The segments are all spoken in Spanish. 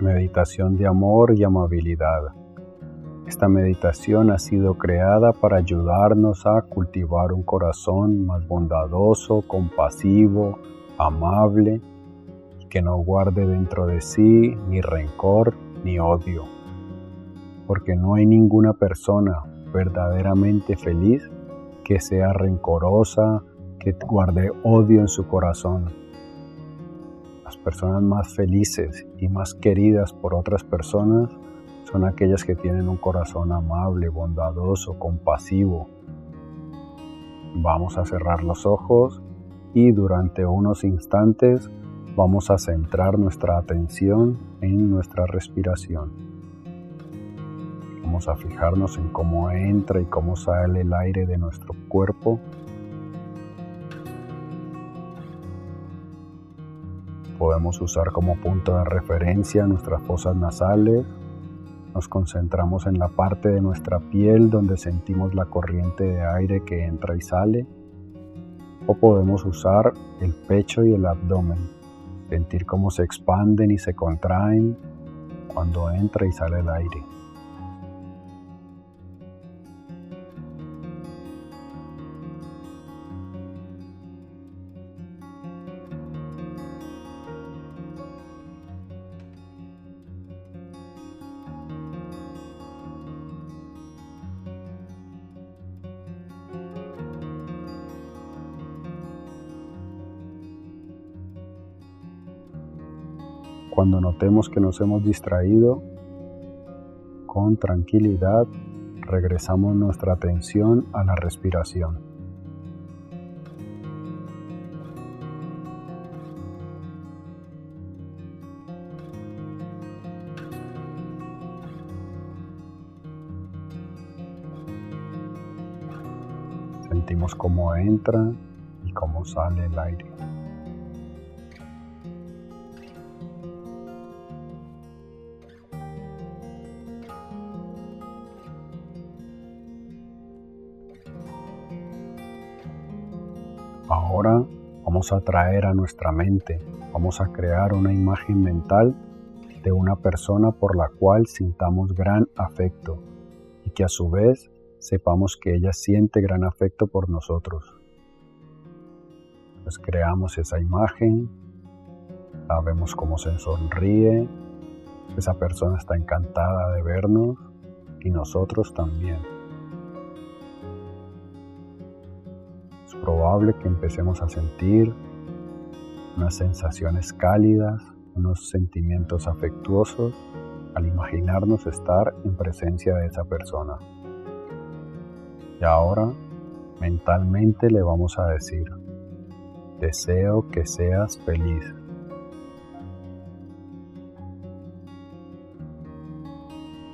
meditación de amor y amabilidad. Esta meditación ha sido creada para ayudarnos a cultivar un corazón más bondadoso, compasivo, amable, que no guarde dentro de sí ni rencor ni odio. Porque no hay ninguna persona verdaderamente feliz que sea rencorosa, que guarde odio en su corazón las personas más felices y más queridas por otras personas son aquellas que tienen un corazón amable, bondadoso, compasivo. Vamos a cerrar los ojos y durante unos instantes vamos a centrar nuestra atención en nuestra respiración. Vamos a fijarnos en cómo entra y cómo sale el aire de nuestro cuerpo Podemos usar como punto de referencia nuestras fosas nasales. Nos concentramos en la parte de nuestra piel donde sentimos la corriente de aire que entra y sale. O podemos usar el pecho y el abdomen. Sentir cómo se expanden y se contraen cuando entra y sale el aire. Cuando notemos que nos hemos distraído, con tranquilidad regresamos nuestra atención a la respiración. Sentimos cómo entra y cómo sale el aire. Ahora vamos a traer a nuestra mente, vamos a crear una imagen mental de una persona por la cual sintamos gran afecto y que a su vez sepamos que ella siente gran afecto por nosotros. Pues creamos esa imagen, la vemos cómo se sonríe, esa persona está encantada de vernos y nosotros también. Probable que empecemos a sentir unas sensaciones cálidas, unos sentimientos afectuosos al imaginarnos estar en presencia de esa persona. Y ahora mentalmente le vamos a decir, deseo que seas feliz.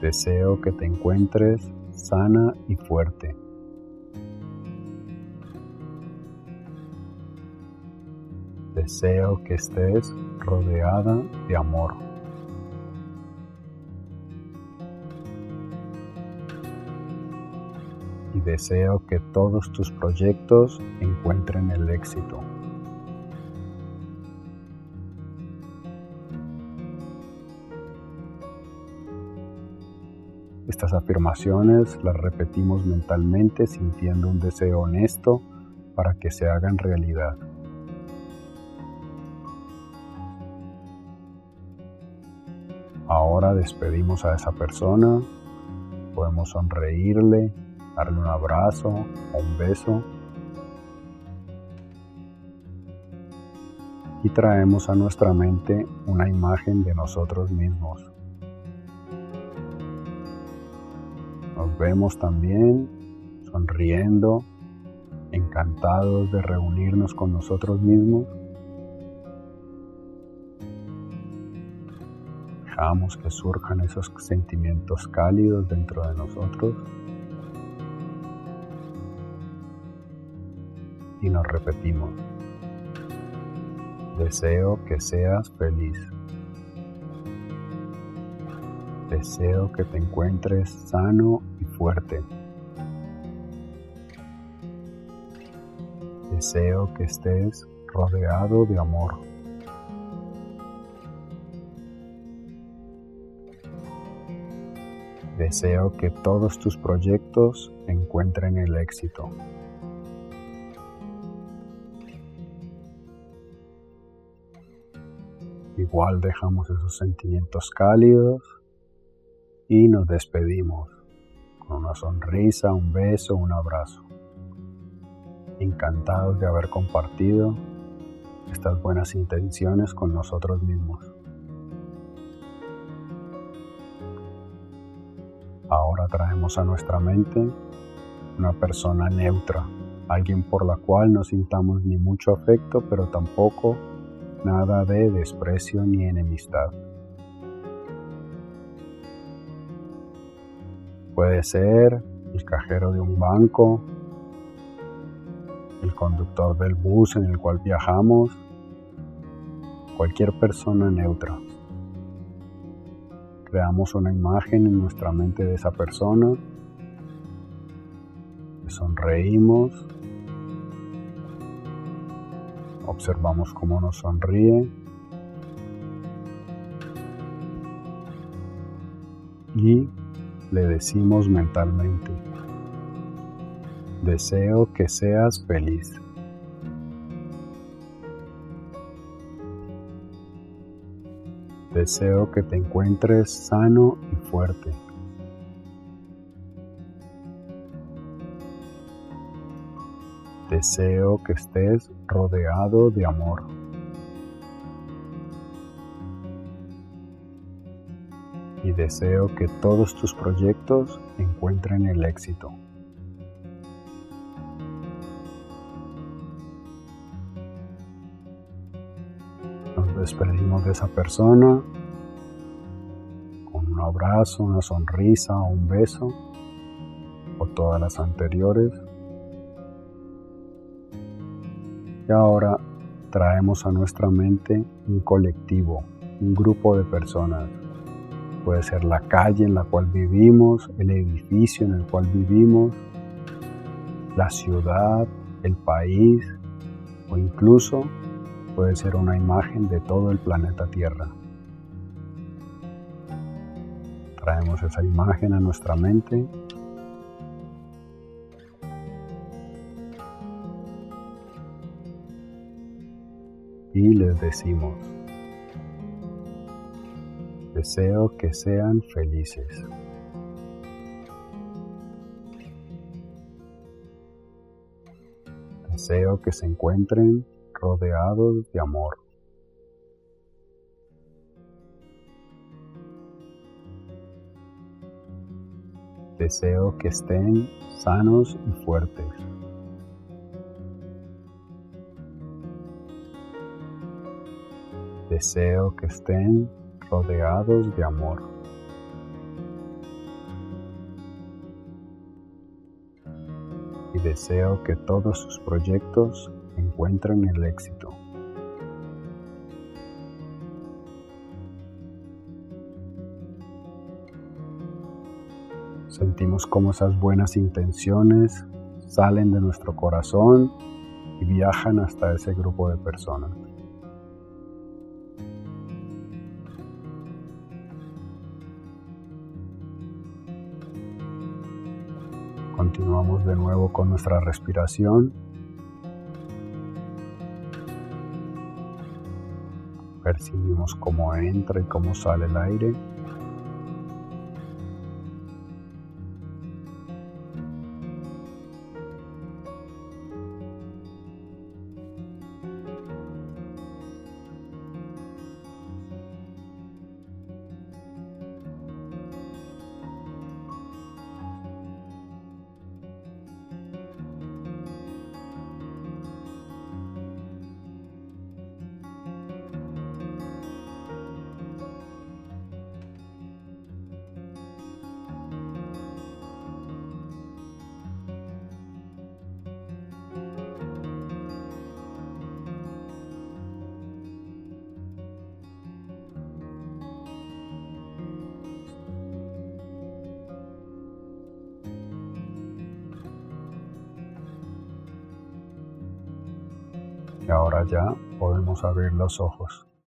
Deseo que te encuentres sana y fuerte. Deseo que estés rodeada de amor. Y deseo que todos tus proyectos encuentren el éxito. Estas afirmaciones las repetimos mentalmente sintiendo un deseo honesto para que se hagan realidad. Ahora despedimos a esa persona, podemos sonreírle, darle un abrazo un beso y traemos a nuestra mente una imagen de nosotros mismos. Nos vemos también sonriendo, encantados de reunirnos con nosotros mismos que surjan esos sentimientos cálidos dentro de nosotros y nos repetimos, deseo que seas feliz. Deseo que te encuentres sano y fuerte. Deseo que estés rodeado de amor. Deseo que todos tus proyectos encuentren el éxito. Igual dejamos esos sentimientos cálidos y nos despedimos con una sonrisa, un beso, un abrazo. Encantados de haber compartido estas buenas intenciones con nosotros mismos. Ahora traemos a nuestra mente una persona neutra, alguien por la cual no sintamos ni mucho afecto, pero tampoco nada de desprecio ni enemistad. Puede ser el cajero de un banco, el conductor del bus en el cual viajamos, cualquier persona neutra. Creamos una imagen en nuestra mente de esa persona, sonreímos, observamos cómo nos sonríe. Y le decimos mentalmente, deseo que seas feliz. Deseo que te encuentres sano y fuerte. Deseo que estés rodeado de amor. Y deseo que todos tus proyectos encuentren el éxito. Despedimos de esa persona con un abrazo, una sonrisa un beso o todas las anteriores. Y ahora traemos a nuestra mente un colectivo, un grupo de personas. Puede ser la calle en la cual vivimos, el edificio en el cual vivimos, la ciudad, el país o incluso puede ser una imagen de todo el planeta Tierra. Traemos esa imagen a nuestra mente y les decimos, deseo que sean felices. Deseo que se encuentren rodeados de amor. Deseo que estén sanos y fuertes. Deseo que estén rodeados de amor. Y deseo que todos sus proyectos encuentren el éxito. Sentimos cómo esas buenas intenciones salen de nuestro corazón y viajan hasta ese grupo de personas. Continuamos de nuevo con nuestra respiración. Percibimos cómo entra y cómo sale el aire. Y ahora ya podemos abrir los ojos.